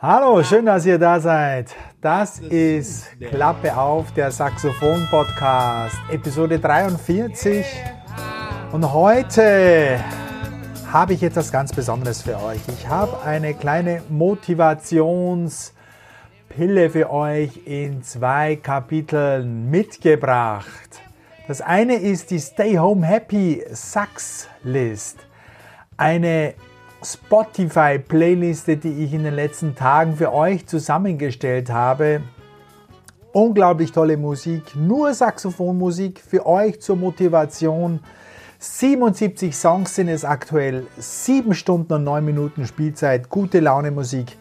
Hallo, schön, dass ihr da seid. Das ist Klappe auf, der Saxophon-Podcast, Episode 43. Und heute habe ich etwas ganz Besonderes für euch. Ich habe eine kleine Motivationspille für euch in zwei Kapiteln mitgebracht. Das eine ist die Stay Home Happy Sax List. Eine Spotify-Playliste, die ich in den letzten Tagen für euch zusammengestellt habe. Unglaublich tolle Musik, nur Saxophonmusik für euch zur Motivation. 77 Songs sind es aktuell, 7 Stunden und 9 Minuten Spielzeit, gute Laune Musik.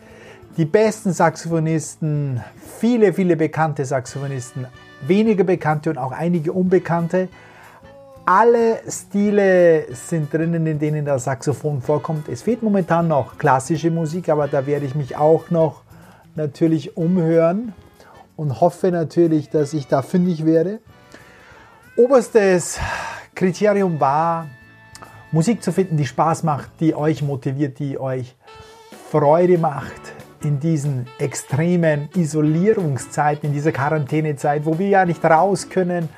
Die besten Saxophonisten, viele, viele bekannte Saxophonisten, weniger bekannte und auch einige unbekannte. Alle Stile sind drinnen, in denen das Saxophon vorkommt. Es fehlt momentan noch klassische Musik, aber da werde ich mich auch noch natürlich umhören und hoffe natürlich, dass ich da fündig werde. Oberstes Kriterium war, Musik zu finden, die Spaß macht, die euch motiviert, die euch Freude macht in diesen extremen Isolierungszeiten, in dieser Quarantänezeit, wo wir ja nicht raus können,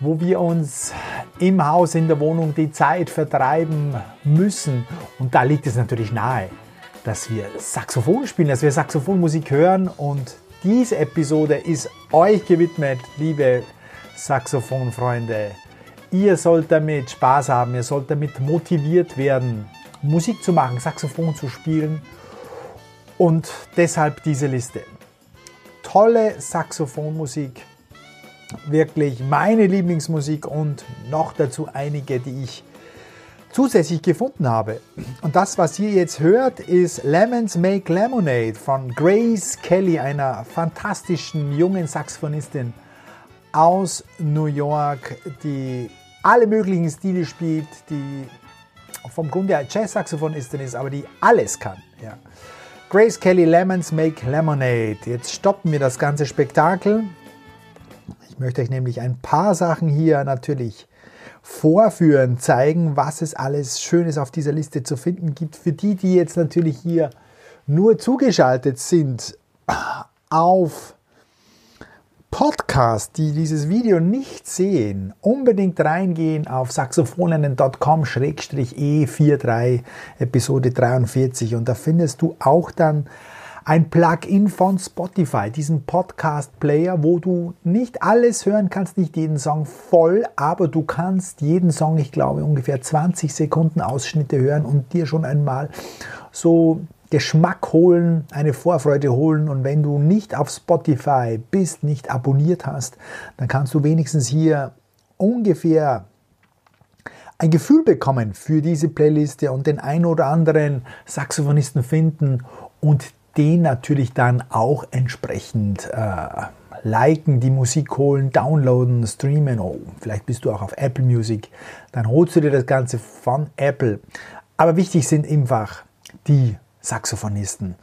wo wir uns im Haus, in der Wohnung die Zeit vertreiben müssen. Und da liegt es natürlich nahe, dass wir Saxophon spielen, dass wir Saxophonmusik hören. Und diese Episode ist euch gewidmet, liebe Saxophonfreunde. Ihr sollt damit Spaß haben, ihr sollt damit motiviert werden, Musik zu machen, Saxophon zu spielen. Und deshalb diese Liste. Tolle Saxophonmusik wirklich meine Lieblingsmusik und noch dazu einige, die ich zusätzlich gefunden habe. Und das, was ihr jetzt hört, ist Lemons Make Lemonade von Grace Kelly, einer fantastischen jungen Saxophonistin aus New York, die alle möglichen Stile spielt, die vom Grunde her Jazz-Saxophonistin ist, aber die alles kann. Ja. Grace Kelly Lemons Make Lemonade. Jetzt stoppen wir das ganze Spektakel ich möchte euch nämlich ein paar Sachen hier natürlich vorführen, zeigen, was es alles Schönes auf dieser Liste zu finden gibt. Für die, die jetzt natürlich hier nur zugeschaltet sind auf Podcast, die dieses Video nicht sehen, unbedingt reingehen auf saxophoninnen.com-e43 Episode 43 und da findest du auch dann ein Plugin von Spotify, diesen Podcast-Player, wo du nicht alles hören kannst, nicht jeden Song voll, aber du kannst jeden Song, ich glaube, ungefähr 20 Sekunden Ausschnitte hören und dir schon einmal so Geschmack holen, eine Vorfreude holen. Und wenn du nicht auf Spotify bist, nicht abonniert hast, dann kannst du wenigstens hier ungefähr ein Gefühl bekommen für diese Playliste und den ein oder anderen Saxophonisten finden und den natürlich dann auch entsprechend äh, liken, die Musik holen, downloaden, streamen. Oh, vielleicht bist du auch auf Apple Music. Dann holst du dir das Ganze von Apple. Aber wichtig sind einfach die Saxophonisten.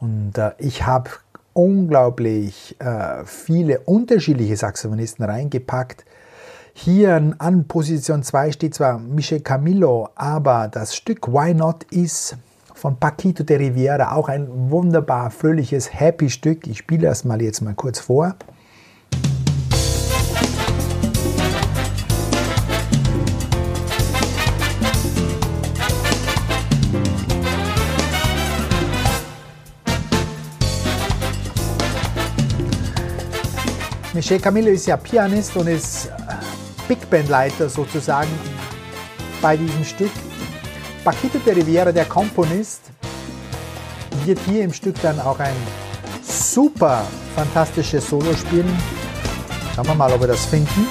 Und äh, ich habe unglaublich äh, viele unterschiedliche Saxophonisten reingepackt. Hier an Position 2 steht zwar Michel Camillo, aber das Stück Why Not ist von Paquito de Riviera, auch ein wunderbar fröhliches Happy Stück. Ich spiele das mal jetzt mal kurz vor. Michel Camillo ist ja Pianist und ist Big Band Leiter sozusagen bei diesem Stück. Paquito de Riviera, der Komponist, wird hier im Stück dann auch ein super fantastisches Solo spielen. Schauen wir mal, ob wir das finden.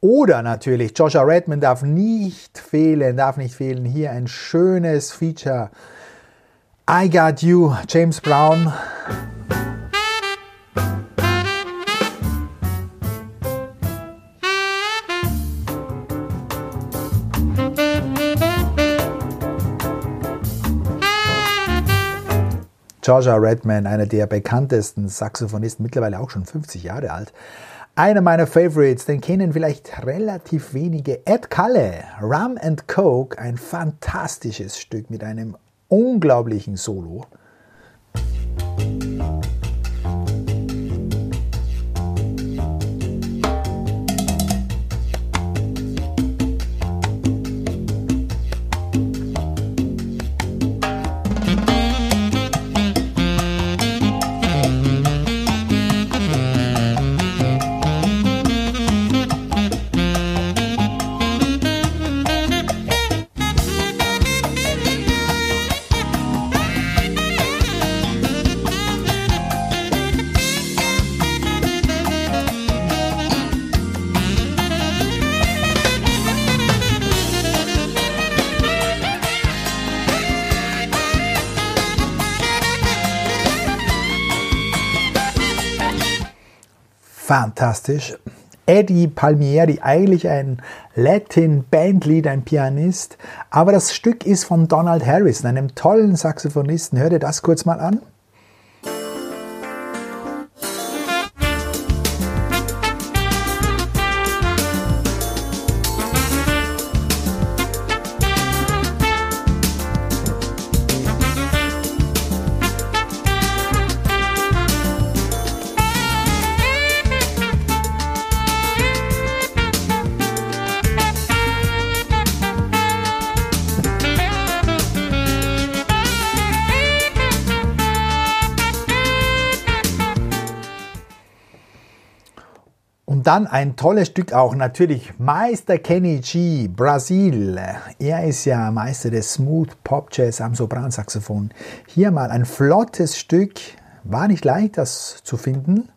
Oder natürlich, Joshua Redman darf nicht fehlen, darf nicht fehlen. Hier ein schönes Feature. I Got You, James Brown. Georgia Redman, einer der bekanntesten Saxophonisten, mittlerweile auch schon 50 Jahre alt, einer meiner Favorites, den kennen vielleicht relativ wenige. Ed Kalle, Rum and Coke, ein fantastisches Stück mit einem unglaublichen Solo. Fantastisch. Eddie Palmieri, eigentlich ein Latin-Bandlead, ein Pianist, aber das Stück ist von Donald Harrison, einem tollen Saxophonisten. Hör dir das kurz mal an. Dann ein tolles Stück auch natürlich Meister Kenny G, Brasil. Er ist ja Meister des Smooth Pop Jazz am Sopransaxophon. Hier mal ein flottes Stück. War nicht leicht, das zu finden.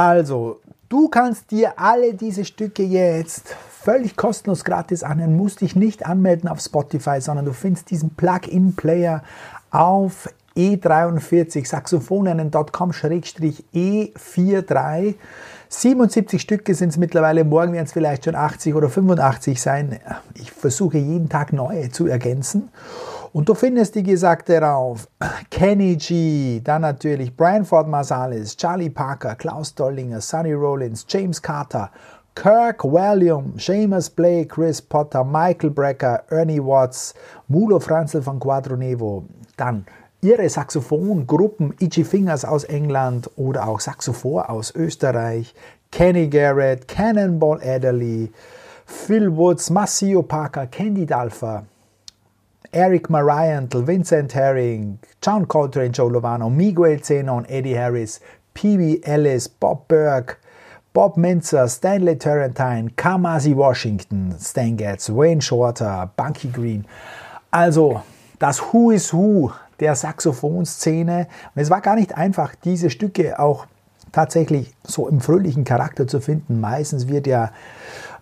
Also, du kannst dir alle diese Stücke jetzt völlig kostenlos gratis anhören, musst dich nicht anmelden auf Spotify, sondern du findest diesen Plug-in-Player auf e43 saxophonen.com-e43. 77 Stücke sind es mittlerweile, morgen werden es vielleicht schon 80 oder 85 sein. Ich versuche jeden Tag neue zu ergänzen. Und du findest die Gesagte rauf. Kenny G, dann natürlich Branford Marsalis, Charlie Parker, Klaus Dollinger, Sonny Rollins, James Carter, Kirk William, Seamus Blake, Chris Potter, Michael Brecker, Ernie Watts, Mulo Franzel von Quadronevo, dann ihre Saxophongruppen Itchy Fingers aus England oder auch Saxophor aus Österreich, Kenny Garrett, Cannonball Adderley, Phil Woods, Massio Parker, Candy Dalfer, Eric Mariantle, Vincent Herring, John Coltrane, Joe Lovano, Miguel Zenon, Eddie Harris, Pee Ellis, Bob Burke, Bob Minzer, Stanley Turrentine, Kamasi Washington, Stan Getz, Wayne Shorter, Bunky Green. Also das Who is Who der Saxophonszene. Und es war gar nicht einfach, diese Stücke auch tatsächlich so im fröhlichen Charakter zu finden. Meistens wird ja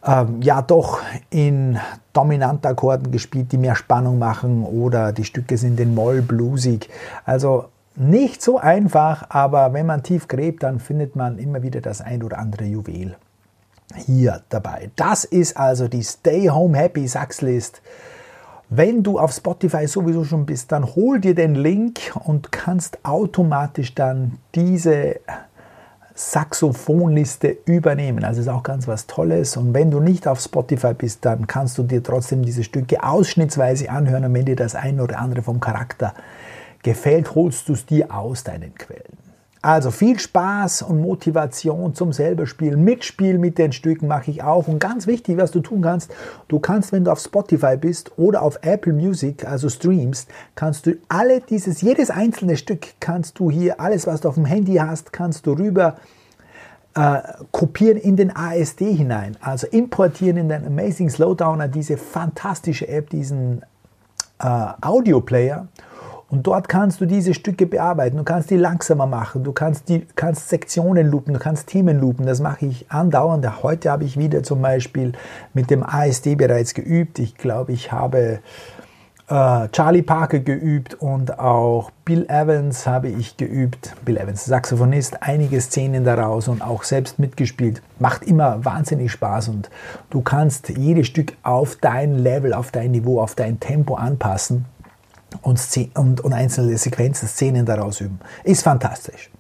ähm, ja doch in Dominantakkorden gespielt, die mehr Spannung machen oder die Stücke sind in Moll bluesig. Also nicht so einfach, aber wenn man tief gräbt, dann findet man immer wieder das ein oder andere Juwel hier dabei. Das ist also die Stay Home Happy Saxlist. Wenn du auf Spotify sowieso schon bist, dann hol dir den Link und kannst automatisch dann diese Saxophonliste übernehmen. Also ist auch ganz was Tolles. Und wenn du nicht auf Spotify bist, dann kannst du dir trotzdem diese Stücke ausschnittsweise anhören. Und wenn dir das eine oder andere vom Charakter gefällt, holst du es dir aus deinen Quellen. Also viel Spaß und Motivation zum selber Spielen. Mitspielen mit den Stücken mache ich auch. Und ganz wichtig, was du tun kannst, du kannst, wenn du auf Spotify bist oder auf Apple Music, also streamst, kannst du alle dieses, jedes einzelne Stück kannst du hier, alles was du auf dem Handy hast, kannst du rüber äh, kopieren in den ASD hinein. Also importieren in den Amazing Slowdowner, diese fantastische App, diesen äh, Audio-Player und dort kannst du diese Stücke bearbeiten. Du kannst die langsamer machen. Du kannst, die, kannst Sektionen loopen. Du kannst Themen loopen. Das mache ich andauernd. Heute habe ich wieder zum Beispiel mit dem ASD bereits geübt. Ich glaube, ich habe äh, Charlie Parker geübt und auch Bill Evans habe ich geübt. Bill Evans, Saxophonist, einige Szenen daraus und auch selbst mitgespielt. Macht immer wahnsinnig Spaß und du kannst jedes Stück auf dein Level, auf dein Niveau, auf dein Tempo anpassen und, und, und einzelne Sequenzen, Szenen daraus üben. Ist fantastisch.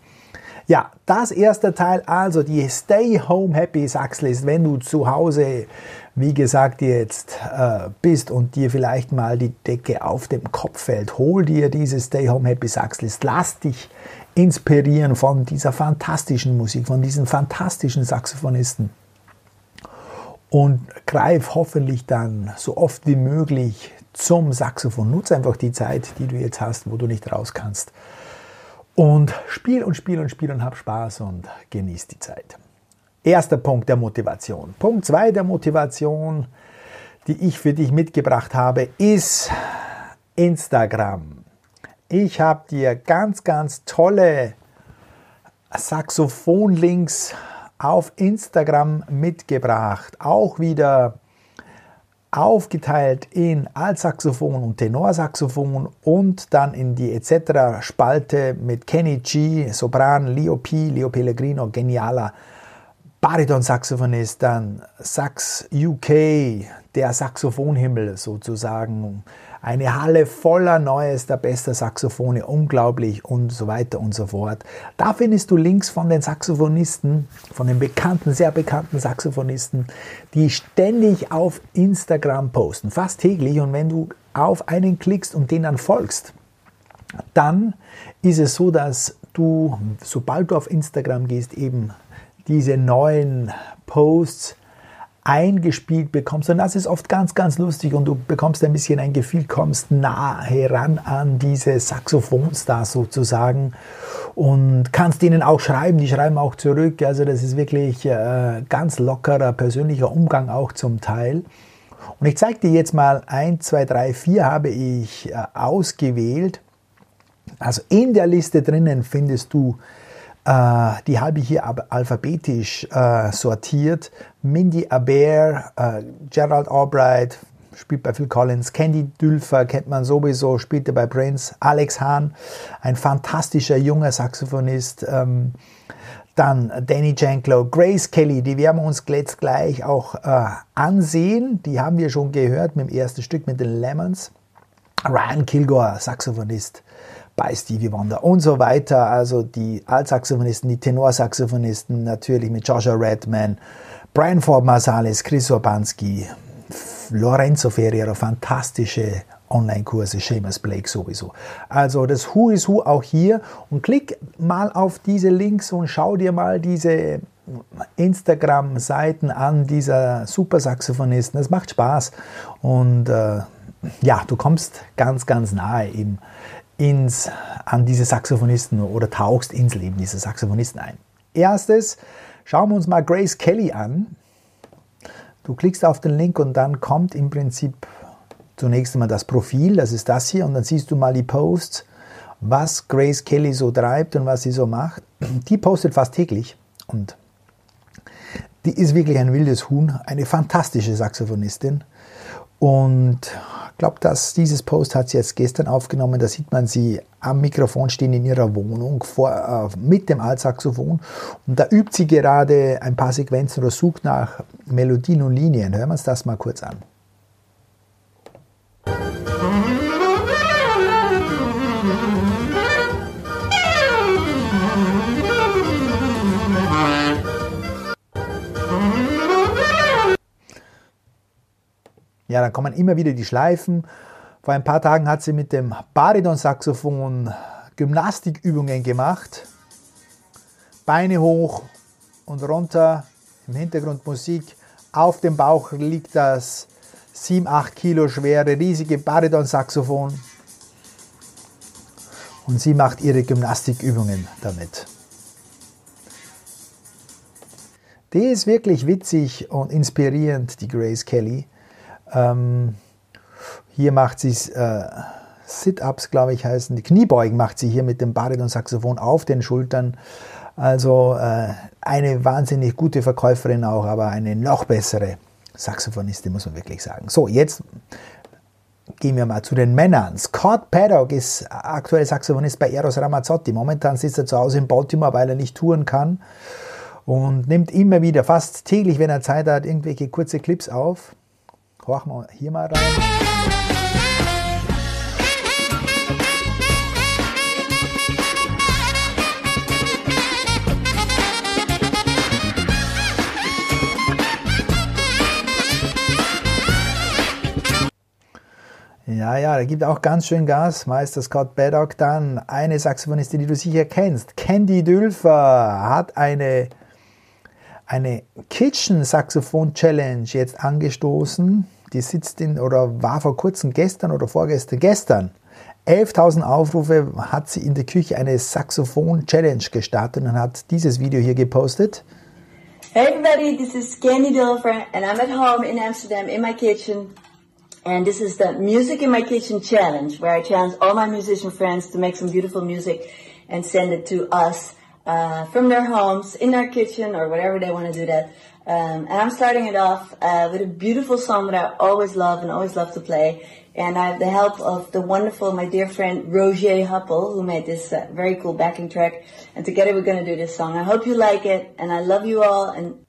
Ja, das erste Teil, also die Stay Home Happy Saxlist, wenn du zu Hause, wie gesagt, jetzt äh, bist und dir vielleicht mal die Decke auf dem Kopf fällt, hol dir diese Stay Home Happy Saxlist, lass dich inspirieren von dieser fantastischen Musik, von diesen fantastischen Saxophonisten und greif hoffentlich dann so oft wie möglich zum Saxophon. Nutze einfach die Zeit, die du jetzt hast, wo du nicht raus kannst. Und spiel und spiel und spiel und hab Spaß und genieß die Zeit. Erster Punkt der Motivation. Punkt zwei der Motivation, die ich für dich mitgebracht habe, ist Instagram. Ich habe dir ganz, ganz tolle Saxophon-Links auf Instagram mitgebracht. Auch wieder aufgeteilt in Altsaxophon und Tenorsaxophon und dann in die etc. Spalte mit Kenny G, Sopran, Leo P, Leo Pellegrino, genialer Bariton-Saxophonist, dann Sax UK, der Saxophonhimmel sozusagen, eine Halle voller neuester, bester Saxophone, unglaublich und so weiter und so fort. Da findest du Links von den Saxophonisten, von den bekannten, sehr bekannten Saxophonisten, die ständig auf Instagram posten, fast täglich. Und wenn du auf einen klickst und den dann folgst, dann ist es so, dass du, sobald du auf Instagram gehst, eben diese neuen Posts eingespielt bekommst. Und das ist oft ganz, ganz lustig und du bekommst ein bisschen ein Gefühl, kommst nah heran an diese Saxophonstars sozusagen und kannst ihnen auch schreiben. Die schreiben auch zurück. Also das ist wirklich äh, ganz lockerer persönlicher Umgang auch zum Teil. Und ich zeige dir jetzt mal 1, 2, 3, 4 habe ich äh, ausgewählt. Also in der Liste drinnen findest du die habe ich hier alphabetisch äh, sortiert. Mindy Aber, äh, Gerald Albright, spielt bei Phil Collins, Candy Dülfer kennt man sowieso, spielte bei Prince, Alex Hahn, ein fantastischer junger Saxophonist. Ähm, dann Danny Janklow, Grace Kelly, die werden wir uns jetzt gleich auch äh, ansehen. Die haben wir schon gehört mit dem ersten Stück mit den Lemons. Ryan Kilgore, Saxophonist bei Stevie Wonder und so weiter. Also die Altsaxophonisten, die Tenorsaxophonisten natürlich mit Joshua Redman, Brian Ford Marsalis, Chris Urbanski, Lorenzo Ferriero, fantastische Online-Kurse, Seamus Blake sowieso. Also das Who is Who auch hier und klick mal auf diese Links und schau dir mal diese Instagram-Seiten an dieser Super-Saxophonisten. Das macht Spaß und äh, ja, du kommst ganz, ganz nahe im ins, an diese Saxophonisten oder tauchst ins Leben dieser Saxophonisten ein. Erstes, schauen wir uns mal Grace Kelly an. Du klickst auf den Link und dann kommt im Prinzip zunächst einmal das Profil, das ist das hier, und dann siehst du mal die Posts, was Grace Kelly so treibt und was sie so macht. Die postet fast täglich und die ist wirklich ein wildes Huhn, eine fantastische Saxophonistin. Und ich glaube, dass dieses Post hat sie jetzt gestern aufgenommen. Da sieht man sie am Mikrofon stehen in ihrer Wohnung vor, äh, mit dem Altsaxophon. Und da übt sie gerade ein paar Sequenzen oder sucht nach Melodien und Linien. Hören wir uns das mal kurz an. Ja, dann kommen immer wieder die Schleifen. Vor ein paar Tagen hat sie mit dem Bariton-Saxophon Gymnastikübungen gemacht. Beine hoch und runter, im Hintergrund Musik. Auf dem Bauch liegt das 7-8 Kilo schwere, riesige Bariton-Saxophon. Und sie macht ihre Gymnastikübungen damit. Die ist wirklich witzig und inspirierend, die Grace Kelly. Ähm, hier macht sie äh, Sit-Ups, glaube ich, heißen. Die Kniebeugen macht sie hier mit dem Bariton-Saxophon auf den Schultern. Also äh, eine wahnsinnig gute Verkäuferin auch, aber eine noch bessere Saxophonistin, muss man wirklich sagen. So, jetzt gehen wir mal zu den Männern. Scott Paddock ist aktuell Saxophonist bei Eros Ramazzotti. Momentan sitzt er zu Hause in Baltimore, weil er nicht touren kann und nimmt immer wieder, fast täglich, wenn er Zeit hat, irgendwelche kurze Clips auf. Horchen wir hier mal rein. Ja, ja, da gibt auch ganz schön Gas. Meister Scott Baddock dann. Eine Saxophonistin, die du sicher kennst. Candy Dülfer hat eine eine Kitchen Saxophon Challenge jetzt angestoßen. Die sitzt in oder war vor kurzem gestern oder vorgestern gestern. 11.000 Aufrufe hat sie in der Küche eine Saxophon Challenge gestartet und hat dieses Video hier gepostet. Hey everybody, this is Candy Dilfer and I'm at home in Amsterdam in my kitchen. And this is the Music in My Kitchen Challenge, where I challenge all my musician friends to make some beautiful music and send it to us uh, from their homes, in their kitchen, or whatever they want to do that. Um, and I'm starting it off uh, with a beautiful song that I always love and always love to play. And I have the help of the wonderful, my dear friend Roger Huppel, who made this uh, very cool backing track. And together we're going to do this song. I hope you like it, and I love you all. And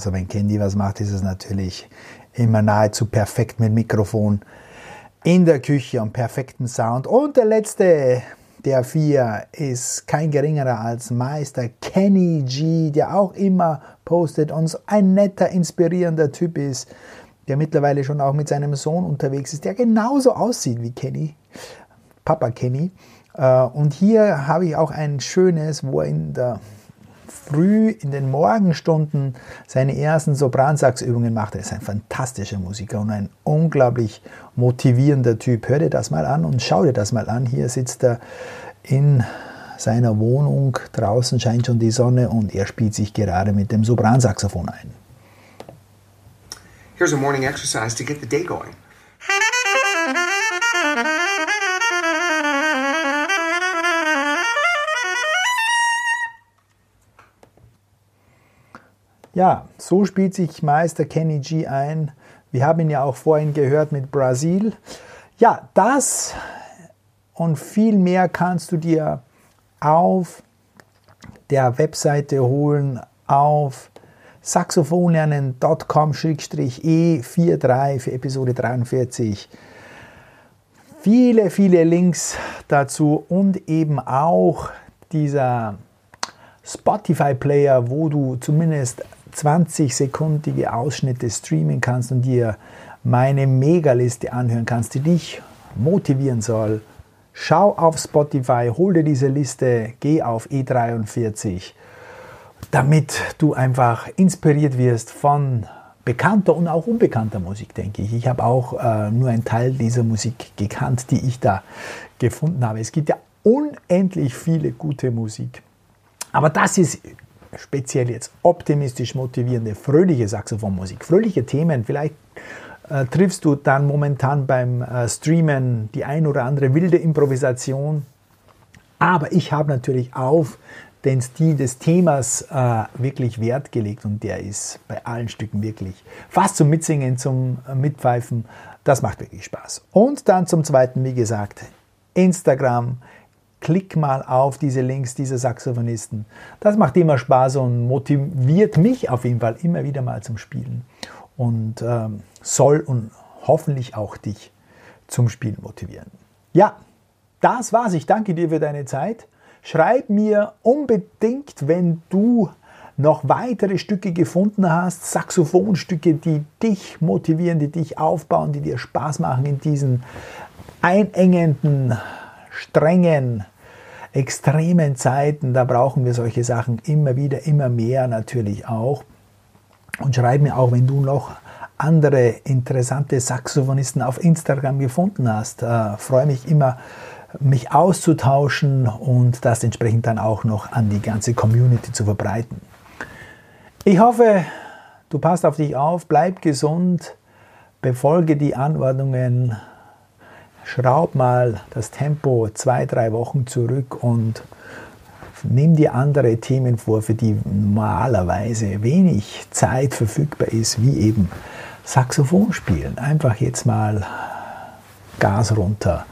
Also wenn Candy was macht, ist es natürlich immer nahezu perfekt mit Mikrofon in der Küche und perfektem Sound. Und der letzte der vier ist kein geringerer als Meister Kenny G, der auch immer postet und ein netter, inspirierender Typ ist, der mittlerweile schon auch mit seinem Sohn unterwegs ist, der genauso aussieht wie Kenny, Papa Kenny. Äh, und hier habe ich auch ein schönes, wo er in der früh in den Morgenstunden seine ersten Sopransaxübungen macht. Er ist ein fantastischer Musiker und ein unglaublich motivierender Typ. Hör dir das mal an und schau dir das mal an. Hier sitzt er in seiner Wohnung. Draußen scheint schon die Sonne und er spielt sich gerade mit dem Sopransaxophon ein. Here's a morning exercise to get the day going. Ja, so spielt sich Meister Kenny G ein. Wir haben ihn ja auch vorhin gehört mit Brasil. Ja, das und viel mehr kannst du dir auf der Webseite holen auf saxophonlernen.com-e43 für Episode 43. Viele, viele Links dazu und eben auch dieser Spotify-Player, wo du zumindest 20-sekundige Ausschnitte streamen kannst und dir meine Megaliste anhören kannst, die dich motivieren soll. Schau auf Spotify, hol dir diese Liste, geh auf E43, damit du einfach inspiriert wirst von bekannter und auch unbekannter Musik, denke ich. Ich habe auch äh, nur einen Teil dieser Musik gekannt, die ich da gefunden habe. Es gibt ja unendlich viele gute Musik. Aber das ist speziell jetzt optimistisch motivierende, fröhliche Saxophonmusik, fröhliche Themen. Vielleicht äh, triffst du dann momentan beim äh, Streamen die ein oder andere wilde Improvisation. Aber ich habe natürlich auf den Stil des Themas äh, wirklich Wert gelegt und der ist bei allen Stücken wirklich fast zum Mitsingen, zum äh, Mitpfeifen. Das macht wirklich Spaß. Und dann zum Zweiten, wie gesagt, Instagram, klick mal auf diese Links dieser Saxophonisten. Das macht immer Spaß und motiviert mich auf jeden Fall immer wieder mal zum Spielen. und ähm, soll und hoffentlich auch dich zum Spielen motivieren. Ja, das war's. Ich danke dir für deine Zeit. Schreib mir unbedingt, wenn du noch weitere Stücke gefunden hast, Saxophonstücke, die dich motivieren, die dich aufbauen, die dir Spaß machen in diesen einengenden, strengen, extremen Zeiten. Da brauchen wir solche Sachen immer wieder, immer mehr natürlich auch. Und schreib mir auch, wenn du noch andere interessante Saxophonisten auf Instagram gefunden hast. Äh, freue mich immer, mich auszutauschen und das entsprechend dann auch noch an die ganze Community zu verbreiten. Ich hoffe, du passt auf dich auf, bleib gesund, befolge die Anordnungen, schraub mal das Tempo zwei, drei Wochen zurück und nimm dir andere Themen vor, für die normalerweise wenig Zeit verfügbar ist, wie eben Saxophon spielen. Einfach jetzt mal Gas runter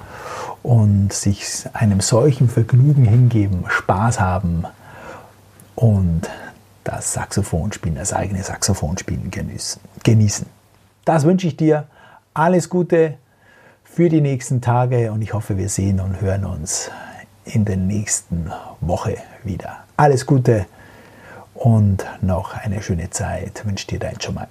und sich einem solchen Vergnügen hingeben, Spaß haben und das Saxophonspielen, das eigene Saxophonspielen genießen. Das wünsche ich dir. Alles Gute für die nächsten Tage und ich hoffe, wir sehen und hören uns in der nächsten Woche wieder. Alles Gute und noch eine schöne Zeit wünsche dir dein Schummer.